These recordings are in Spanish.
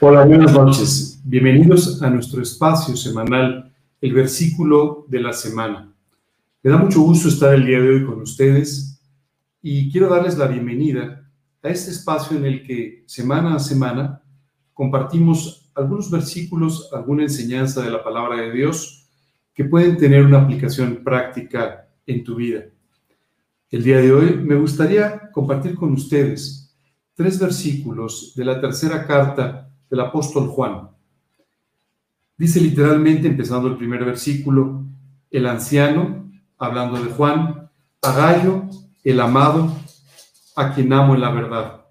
Hola, buenas noches. Bienvenidos a nuestro espacio semanal, el versículo de la semana. Me da mucho gusto estar el día de hoy con ustedes y quiero darles la bienvenida a este espacio en el que semana a semana compartimos algunos versículos, alguna enseñanza de la palabra de Dios que pueden tener una aplicación práctica en tu vida. El día de hoy me gustaría compartir con ustedes tres versículos de la tercera carta del apóstol Juan. Dice literalmente, empezando el primer versículo, el anciano, hablando de Juan, a Gallo, el amado, a quien amo en la verdad.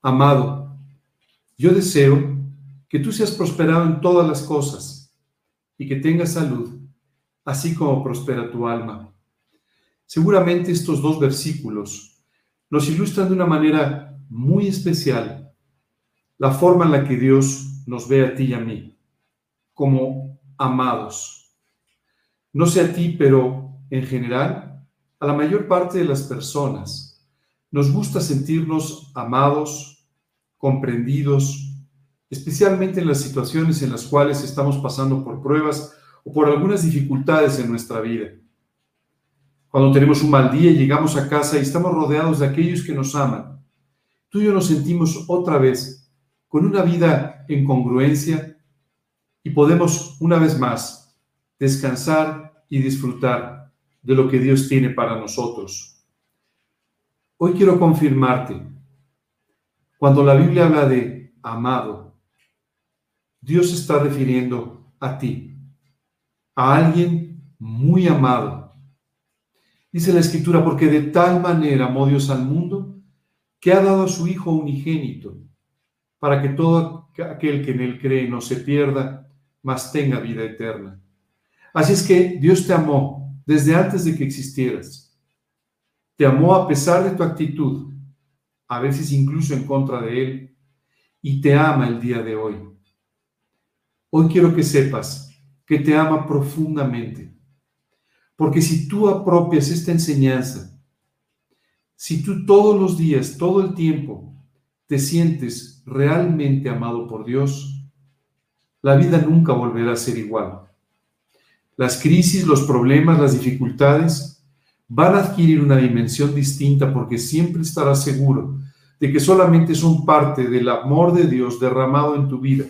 Amado, yo deseo que tú seas prosperado en todas las cosas y que tengas salud, así como prospera tu alma. Seguramente estos dos versículos nos ilustran de una manera muy especial la forma en la que Dios nos ve a ti y a mí, como amados. No sé a ti, pero en general, a la mayor parte de las personas nos gusta sentirnos amados, comprendidos, especialmente en las situaciones en las cuales estamos pasando por pruebas o por algunas dificultades en nuestra vida. Cuando tenemos un mal día, llegamos a casa y estamos rodeados de aquellos que nos aman. Tú y yo nos sentimos otra vez con una vida en congruencia y podemos una vez más descansar y disfrutar de lo que Dios tiene para nosotros. Hoy quiero confirmarte, cuando la Biblia habla de amado, Dios está refiriendo a ti, a alguien muy amado. Dice la Escritura, porque de tal manera amó Dios al mundo que ha dado a su Hijo unigénito para que todo aquel que en él cree no se pierda, mas tenga vida eterna. Así es que Dios te amó desde antes de que existieras. Te amó a pesar de tu actitud, a veces incluso en contra de Él, y te ama el día de hoy. Hoy quiero que sepas que te ama profundamente, porque si tú apropias esta enseñanza, si tú todos los días, todo el tiempo, te sientes realmente amado por Dios, la vida nunca volverá a ser igual. Las crisis, los problemas, las dificultades van a adquirir una dimensión distinta porque siempre estarás seguro de que solamente son parte del amor de Dios derramado en tu vida.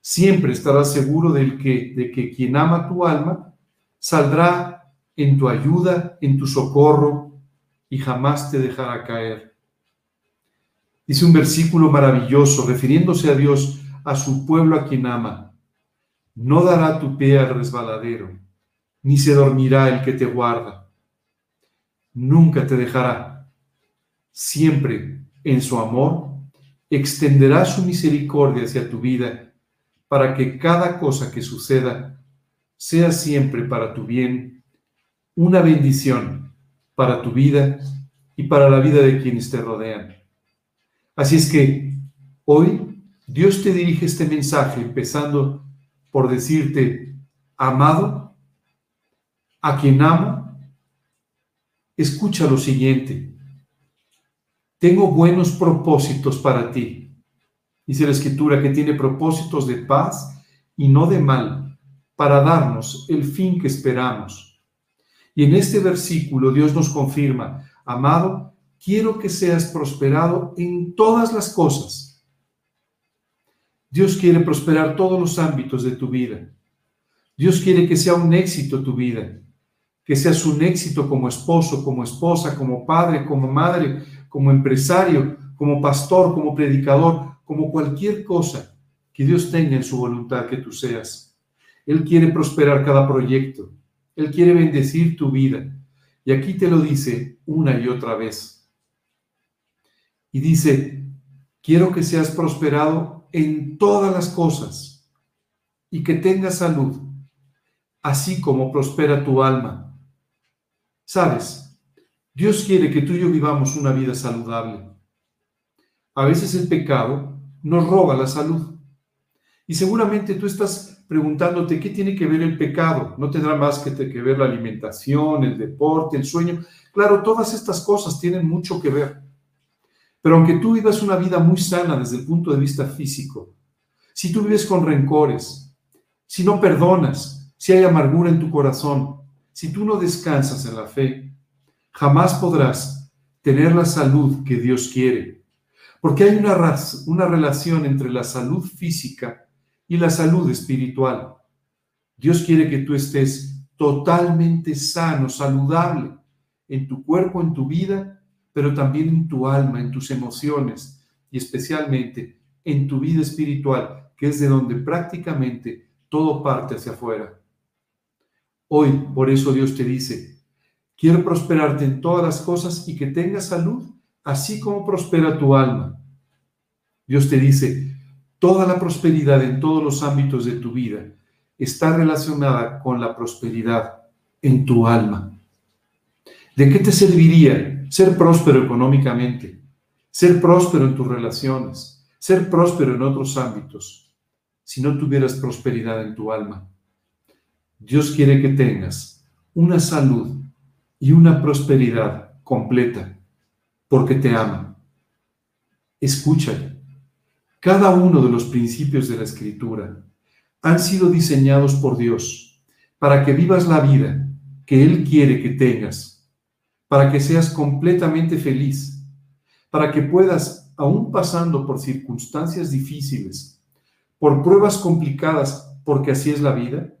Siempre estarás seguro del que, de que quien ama tu alma saldrá en tu ayuda, en tu socorro y jamás te dejará caer. Dice un versículo maravilloso, refiriéndose a Dios, a su pueblo a quien ama. No dará tu pie al resbaladero, ni se dormirá el que te guarda. Nunca te dejará. Siempre en su amor extenderá su misericordia hacia tu vida para que cada cosa que suceda sea siempre para tu bien, una bendición para tu vida y para la vida de quienes te rodean. Así es que hoy Dios te dirige este mensaje empezando por decirte, amado, a quien amo, escucha lo siguiente. Tengo buenos propósitos para ti. Dice la escritura que tiene propósitos de paz y no de mal, para darnos el fin que esperamos. Y en este versículo Dios nos confirma, amado, quiero que seas prosperado en todas las cosas. Dios quiere prosperar todos los ámbitos de tu vida. Dios quiere que sea un éxito tu vida, que seas un éxito como esposo, como esposa, como padre, como madre, como empresario, como pastor, como predicador, como cualquier cosa que Dios tenga en su voluntad que tú seas. Él quiere prosperar cada proyecto. Él quiere bendecir tu vida. Y aquí te lo dice una y otra vez y dice, quiero que seas prosperado en todas las cosas y que tengas salud, así como prospera tu alma. Sabes, Dios quiere que tú y yo vivamos una vida saludable. A veces el pecado nos roba la salud. Y seguramente tú estás preguntándote qué tiene que ver el pecado. No tendrá más que, ver la alimentación, el deporte, el sueño. Claro, todas estas cosas tienen mucho que ver. Pero aunque tú vivas una vida muy sana desde el punto de vista físico, si tú vives con rencores, si no perdonas, si hay amargura en tu corazón, si tú no descansas en la fe, jamás podrás tener la salud que Dios quiere. Porque hay una, una relación entre la salud física y la salud espiritual. Dios quiere que tú estés totalmente sano, saludable en tu cuerpo, en tu vida, pero también en tu alma, en tus emociones y especialmente en tu vida espiritual, que es de donde prácticamente todo parte hacia afuera. Hoy, por eso Dios te dice, quiero prosperarte en todas las cosas y que tengas salud, así como prospera tu alma. Dios te dice, toda la prosperidad en todos los ámbitos de tu vida está relacionada con la prosperidad en tu alma. ¿De qué te serviría ser próspero económicamente, ser próspero en tus relaciones, ser próspero en otros ámbitos, si no tuvieras prosperidad en tu alma? Dios quiere que tengas una salud y una prosperidad completa, porque te ama. Escúchale. Cada uno de los principios de la Escritura han sido diseñados por Dios para que vivas la vida que Él quiere que tengas, para que seas completamente feliz, para que puedas, aún pasando por circunstancias difíciles, por pruebas complicadas, porque así es la vida,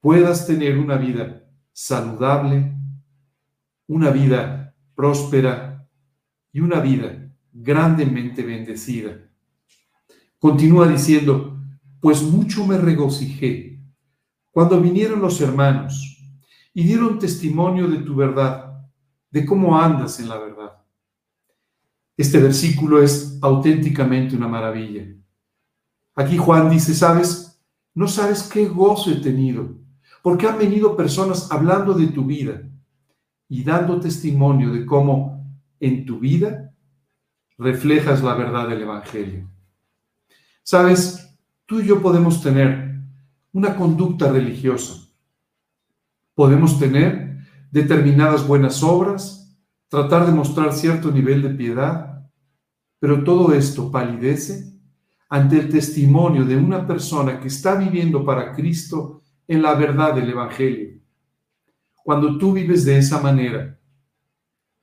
puedas tener una vida saludable, una vida próspera y una vida grandemente bendecida. Continúa diciendo, pues mucho me regocijé cuando vinieron los hermanos y dieron testimonio de tu verdad, de cómo andas en la verdad. Este versículo es auténticamente una maravilla. Aquí Juan dice, ¿sabes? No sabes qué gozo he tenido, porque han venido personas hablando de tu vida y dando testimonio de cómo en tu vida reflejas la verdad del Evangelio. ¿Sabes? tú y yo podemos tener una conducta religiosa. Podemos tener determinadas buenas obras, tratar de mostrar cierto nivel de piedad, pero todo esto palidece ante el testimonio de una persona que está viviendo para Cristo en la verdad del Evangelio. Cuando tú vives de esa manera,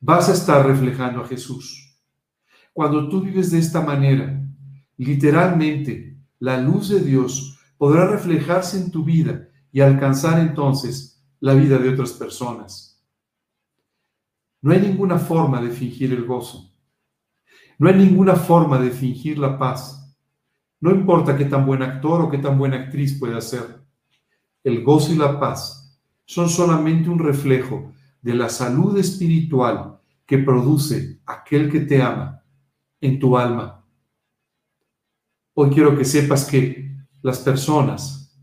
vas a estar reflejando a Jesús. Cuando tú vives de esta manera, literalmente la luz de Dios podrá reflejarse en tu vida y alcanzar entonces la vida de otras personas. No hay ninguna forma de fingir el gozo. No hay ninguna forma de fingir la paz. No importa qué tan buen actor o qué tan buena actriz pueda ser. El gozo y la paz son solamente un reflejo de la salud espiritual que produce aquel que te ama en tu alma Hoy quiero que sepas que las personas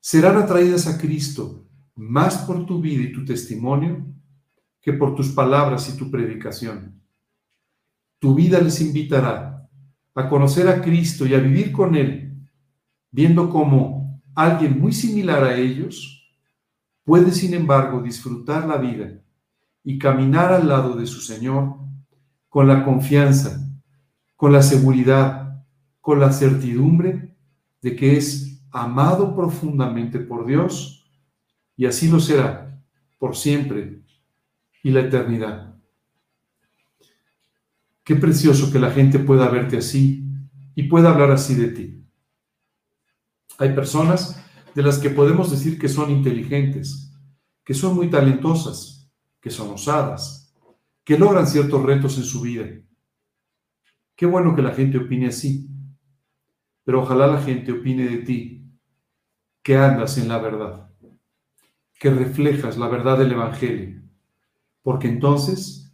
serán atraídas a Cristo más por tu vida y tu testimonio que por tus palabras y tu predicación. Tu vida les invitará a conocer a Cristo y a vivir con Él, viendo cómo alguien muy similar a ellos puede, sin embargo, disfrutar la vida y caminar al lado de su Señor con la confianza, con la seguridad con la certidumbre de que es amado profundamente por Dios y así lo será por siempre y la eternidad. Qué precioso que la gente pueda verte así y pueda hablar así de ti. Hay personas de las que podemos decir que son inteligentes, que son muy talentosas, que son osadas, que logran ciertos retos en su vida. Qué bueno que la gente opine así pero ojalá la gente opine de ti que andas en la verdad, que reflejas la verdad del Evangelio, porque entonces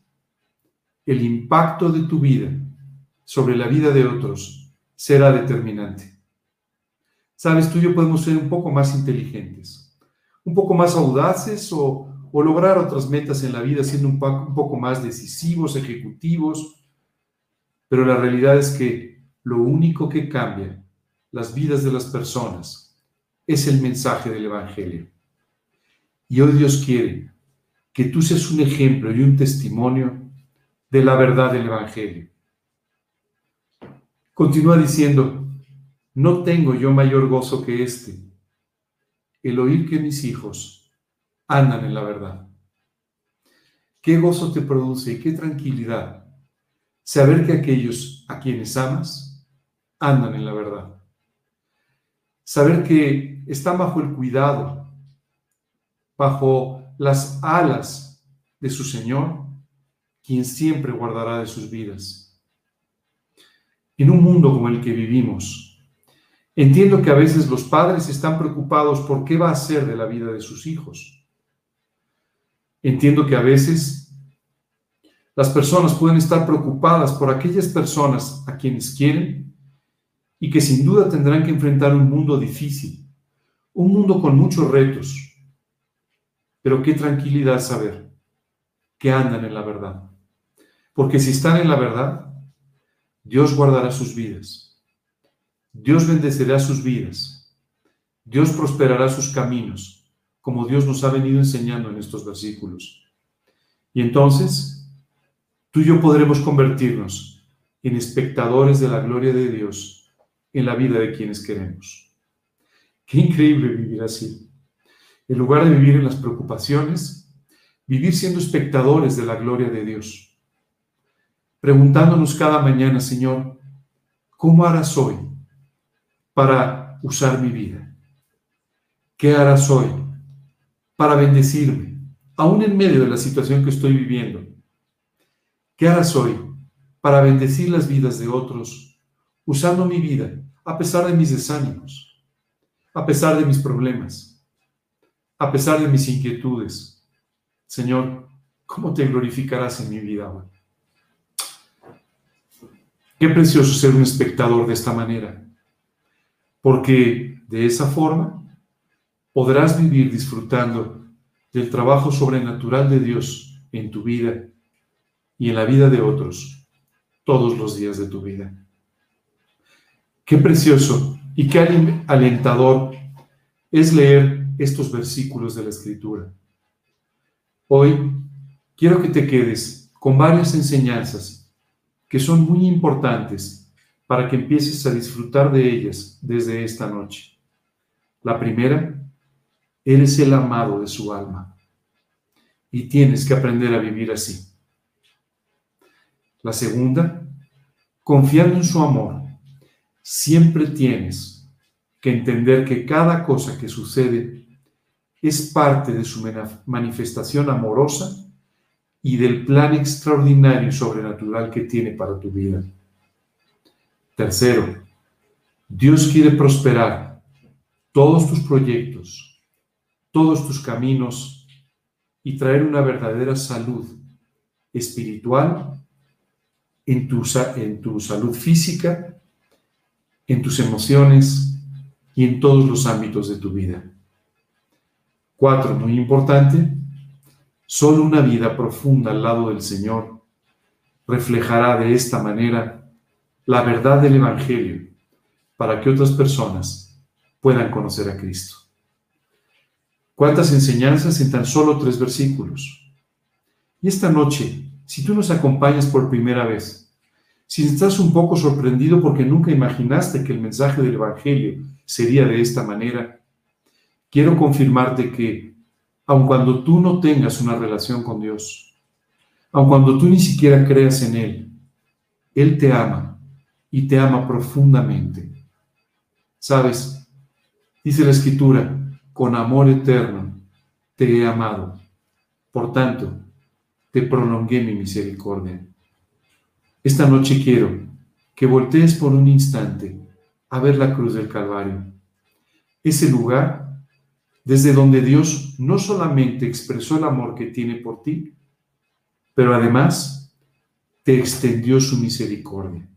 el impacto de tu vida sobre la vida de otros será determinante. Sabes, tú y yo podemos ser un poco más inteligentes, un poco más audaces o, lograr otras metas en la vida siendo un poco más decisivos, ejecutivos, pero la realidad es que lo único que cambia las vidas de las personas. Es el mensaje del Evangelio. Y hoy Dios quiere que tú seas un ejemplo y un testimonio de la verdad del Evangelio. Continúa diciendo, no tengo yo mayor gozo que este, el oír que mis hijos andan en la verdad. ¿Qué gozo te produce y qué tranquilidad saber que aquellos a quienes amas andan en la verdad? Saber que están bajo el cuidado, bajo las alas de su Señor, quien siempre guardará de sus vidas en un mundo como el que vivimos. Entiendo que a veces los padres están preocupados por qué va a ser de la vida de sus hijos. Entiendo que a veces las personas pueden estar preocupadas por aquellas personas a quienes quieren y que sin duda tendrán que enfrentar un mundo difícil, un mundo con muchos retos. Pero qué tranquilidad saber que andan en la verdad. Porque si están en la verdad, Dios guardará sus vidas. Dios bendecirá sus vidas. Dios prosperará sus caminos, como Dios nos ha venido enseñando en estos versículos. Y entonces, tú y yo podremos convertirnos en espectadores de la gloria de Dios en la vida de quienes queremos. Qué increíble vivir así. En lugar de vivir en las preocupaciones, vivir siendo espectadores de la gloria de Dios preguntándonos cada mañana, Señor, ¿cómo harás hoy para usar mi vida? ¿Qué harás hoy para bendecirme, aún en medio de la situación que estoy viviendo? ¿Qué harás hoy para bendecir las vidas de otros, usando mi vida a pesar de mis desánimos, a pesar de mis problemas, a pesar de mis inquietudes? Señor, ¿cómo te glorificarás en mi vida? Qué precioso ser un espectador de esta manera, porque de esa forma podrás vivir disfrutando del trabajo sobrenatural de Dios en tu vida y en la vida de otros todos los días de tu vida. Qué precioso y qué alentador es leer estos versículos de la Escritura. Hoy quiero que te quedes con varias enseñanzas que son muy importantes para que empieces a disfrutar de ellas desde esta noche. La primera, eres el amado de su alma y tienes que aprender a vivir así. La segunda, confiando en su amor, siempre tienes que entender que cada cosa que sucede es parte de su manifestación amorosa y del plan extraordinario y sobrenatural que tiene para tu vida. Tercero, Dios quiere prosperar todos tus proyectos, todos tus caminos y traer una verdadera salud espiritual en tu, en tu salud física, en tus emociones y en todos los ámbitos de tu vida. Cuatro, muy importante, Solo una vida profunda al lado del Señor reflejará de esta manera la verdad del Evangelio para que otras personas puedan conocer a Cristo. ¿Cuántas enseñanzas en tan solo tres versículos? Y esta noche, si tú nos acompañas por primera vez, si estás un poco sorprendido porque nunca imaginaste que el mensaje del Evangelio sería de esta manera, quiero confirmarte que aun cuando tú no tengas una relación con Dios, aun cuando tú ni siquiera creas en Él, Él te ama y te ama profundamente. ¿Sabes? Dice la Escritura, con amor eterno te he amado. Por tanto, te prolongué mi misericordia. Esta noche quiero que voltees por un instante a ver la cruz del Calvario, ese lugar desde donde Dios no solamente expresó el amor que tiene por ti, pero además te extendió su misericordia.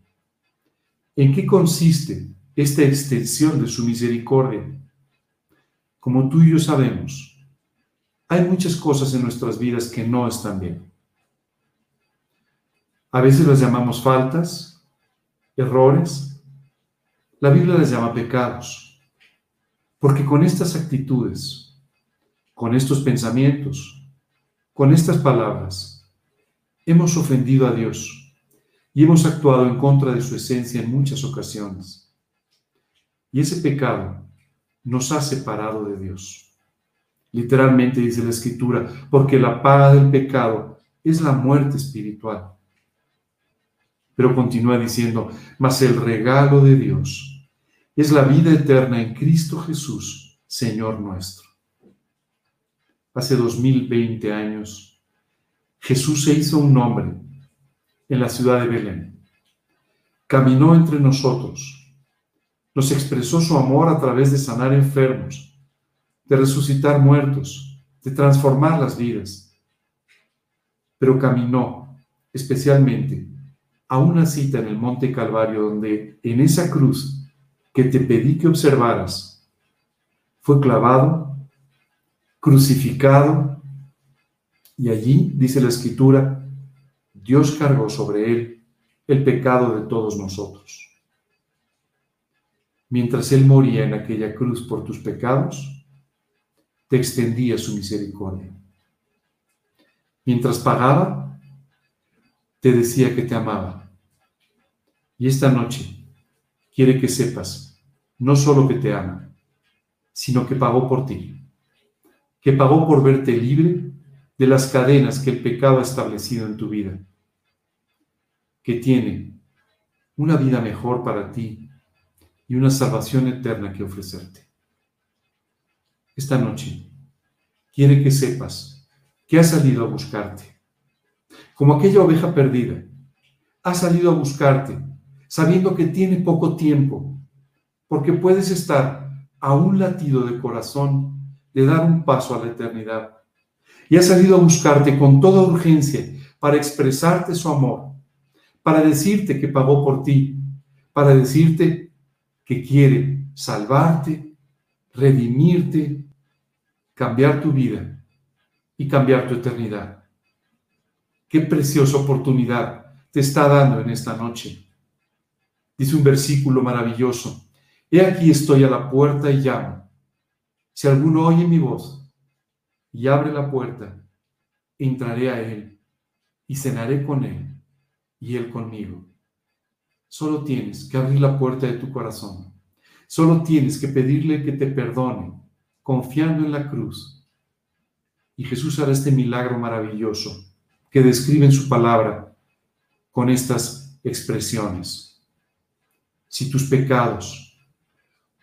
¿En qué consiste esta extensión de su misericordia? Como tú y yo sabemos, hay muchas cosas en nuestras vidas que no están bien. A veces las llamamos faltas, errores. La Biblia las llama pecados. Porque con estas actitudes, con estos pensamientos, con estas palabras, hemos ofendido a Dios y hemos actuado en contra de su esencia en muchas ocasiones. Y ese pecado nos ha separado de Dios. Literalmente dice la escritura, porque la paga del pecado es la muerte espiritual. Pero continúa diciendo, mas el regalo de Dios es la vida eterna en Cristo Jesús, Señor nuestro. Hace 2020 años, Jesús se hizo un hombre en la ciudad de Belén. Caminó entre nosotros, nos expresó su amor a través de sanar enfermos, de resucitar muertos, de transformar las vidas. Pero caminó especialmente a una cita en el Monte Calvario donde en esa cruz que te pedí que observaras, fue clavado, crucificado, y allí, dice la escritura, Dios cargó sobre él el pecado de todos nosotros. Mientras él moría en aquella cruz por tus pecados, te extendía su misericordia. Mientras pagaba, te decía que te amaba. Y esta noche quiere que sepas no solo que te ama, sino que pagó por ti, que pagó por verte libre de las cadenas que el pecado ha establecido en tu vida que tiene una vida mejor para ti y una salvación eterna que ofrecerte. Esta noche quiere que sepas que ha salido a buscarte, como aquella oveja perdida. Ha salido a buscarte sabiendo que tiene poco tiempo, porque puedes estar a un latido de corazón de dar un paso a la eternidad. Y ha salido a buscarte con toda urgencia para expresarte su amor para decirte que pagó por ti, para decirte que quiere salvarte, redimirte, cambiar tu vida y cambiar tu eternidad. Qué preciosa oportunidad te está dando en esta noche. Dice un versículo maravilloso. He aquí estoy a la puerta y llamo. Si alguno oye mi voz y abre la puerta, entraré a él y cenaré con él y Él conmigo. Solo tienes que abrir la puerta de tu corazón. Solo tienes que pedirle que te perdone, confiando en la cruz. Y Jesús hará este milagro maravilloso que describe en su palabra con estas expresiones. Si tus pecados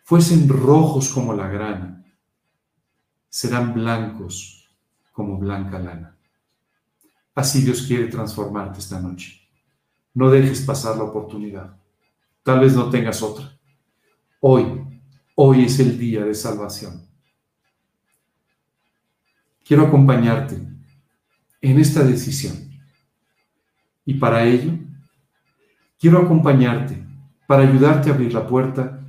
fuesen rojos como la grana, serán blancos como blanca lana. Así Dios quiere transformarte esta noche. No dejes pasar la oportunidad. Tal vez no tengas otra. Hoy, hoy es el día de salvación. Quiero acompañarte en esta decisión. Y para ello, quiero acompañarte para ayudarte a abrir la puerta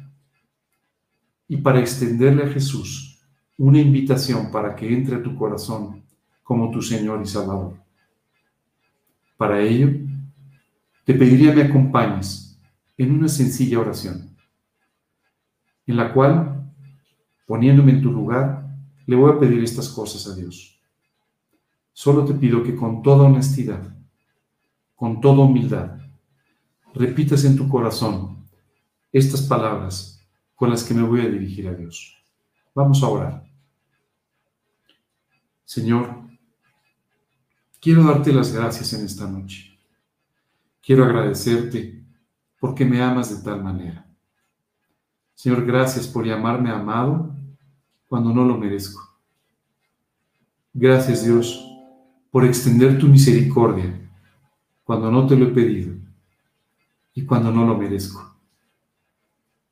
y para extenderle a Jesús una invitación para que entre a tu corazón como tu Señor y Salvador. Para ello, te pediría me acompañes en una sencilla oración, en la cual, poniéndome en tu lugar, le voy a pedir estas cosas a Dios. Solo te pido que con toda honestidad, con toda humildad, repitas en tu corazón estas palabras con las que me voy a dirigir a Dios. Vamos a orar. Señor, quiero darte las gracias en esta noche. Quiero agradecerte porque me amas de tal manera. Señor, gracias por llamarme amado cuando no lo merezco. Gracias Dios por extender tu misericordia cuando no te lo he pedido y cuando no lo merezco.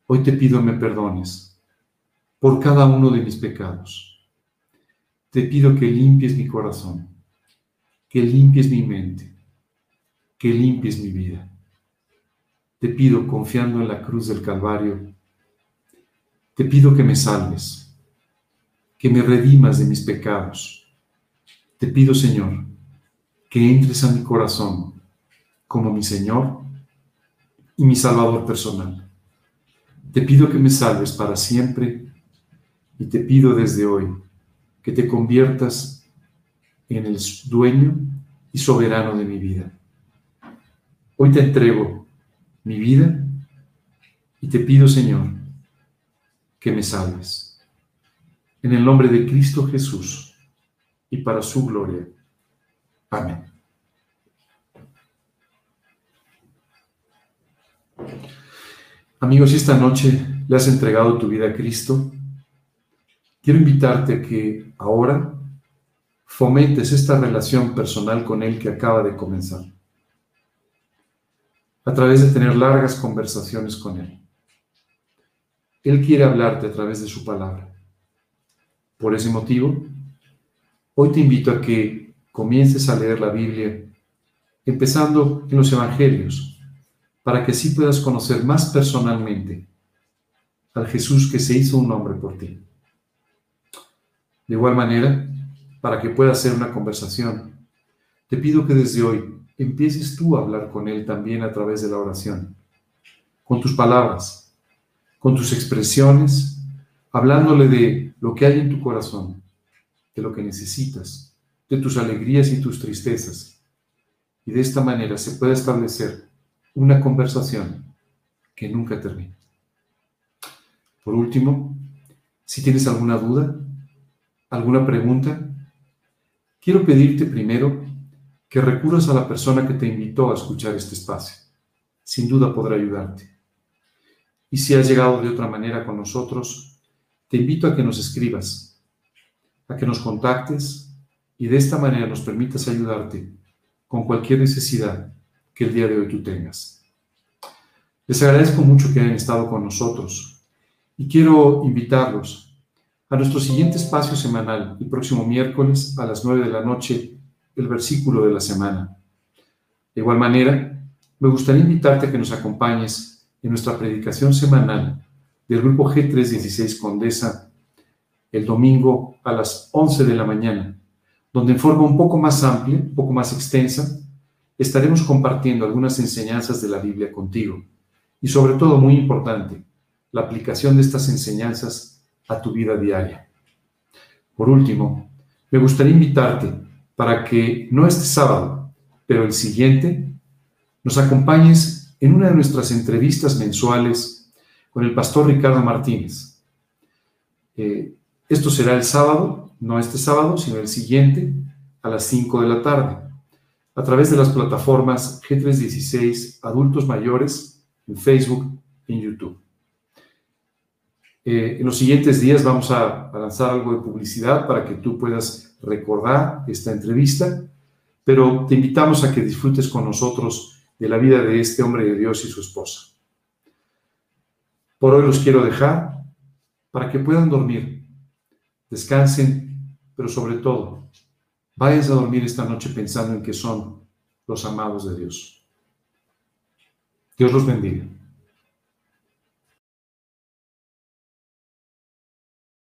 Hoy te pido me perdones por cada uno de mis pecados. Te pido que limpies mi corazón, que limpies mi mente, que limpies mi vida. Te pido, confiando en la cruz del Calvario, te pido que me salves, que me redimas de mis pecados. Te pido, Señor, que entres a mi corazón como mi Señor y mi Salvador personal. Te pido que me salves para siempre y te pido desde hoy que te conviertas en el dueño y soberano de mi vida. Hoy te entrego mi vida y te pido, Señor, que me salves. En el nombre de Cristo Jesús y para su gloria. Amén. Amigos, esta noche le has entregado tu vida a Cristo, quiero invitarte a que ahora fomentes esta relación personal con Él que acaba de comenzar, a través de tener largas conversaciones con Él. Él quiere hablarte a través de su palabra. Por ese motivo, hoy te invito a que comiences a leer la Biblia, empezando en los Evangelios, para que así puedas conocer más personalmente al Jesús que se hizo un hombre por ti. De igual manera, para que pueda ser una conversación, te pido que desde hoy empieces tú a hablar con Él también a través de la oración, con tus palabras, con tus expresiones, hablándole de lo que hay en tu corazón, de lo que necesitas, de tus alegrías y tus tristezas. Y de esta manera se puede establecer una conversación que nunca termina. Por último, si tienes alguna duda, alguna pregunta, quiero pedirte primero que recurras a la persona que te invitó a escuchar este espacio. Sin duda podrá ayudarte. Y si has llegado de otra manera con nosotros, te invito a que nos escribas, a que nos contactes y de esta manera nos permitas ayudarte con cualquier necesidad que el día de hoy tú tengas. Les agradezco mucho que hayan estado con nosotros y quiero invitarlos a nuestro siguiente espacio semanal, el próximo miércoles a las 9 de la noche, el versículo de la semana. De igual manera, me gustaría invitarte a que nos acompañes en nuestra predicación semanal del grupo G316 Condesa el domingo a las 11 de la mañana, donde en forma un poco más amplia, un poco más extensa, estaremos compartiendo algunas enseñanzas de la Biblia contigo. Y sobre todo, muy importante, la aplicación de estas enseñanzas a tu vida diaria. Por último, me gustaría invitarte para que no este sábado, pero el siguiente, nos acompañes en una de nuestras entrevistas mensuales con el pastor Ricardo Martínez. Eh, esto será el sábado, no este sábado, sino el siguiente, a las 5 de la tarde, a través de las plataformas G316 Adultos Mayores en Facebook y en YouTube. Eh, en los siguientes días vamos a, lanzar algo de publicidad para que tú puedas recordar esta entrevista, pero te invitamos a que disfrutes con nosotros de la vida de este hombre de Dios y su esposa. Por hoy los quiero dejar para que puedan dormir, descansen, pero sobre todo, vayas a dormir esta noche pensando en que son los amados de Dios. Dios los bendiga.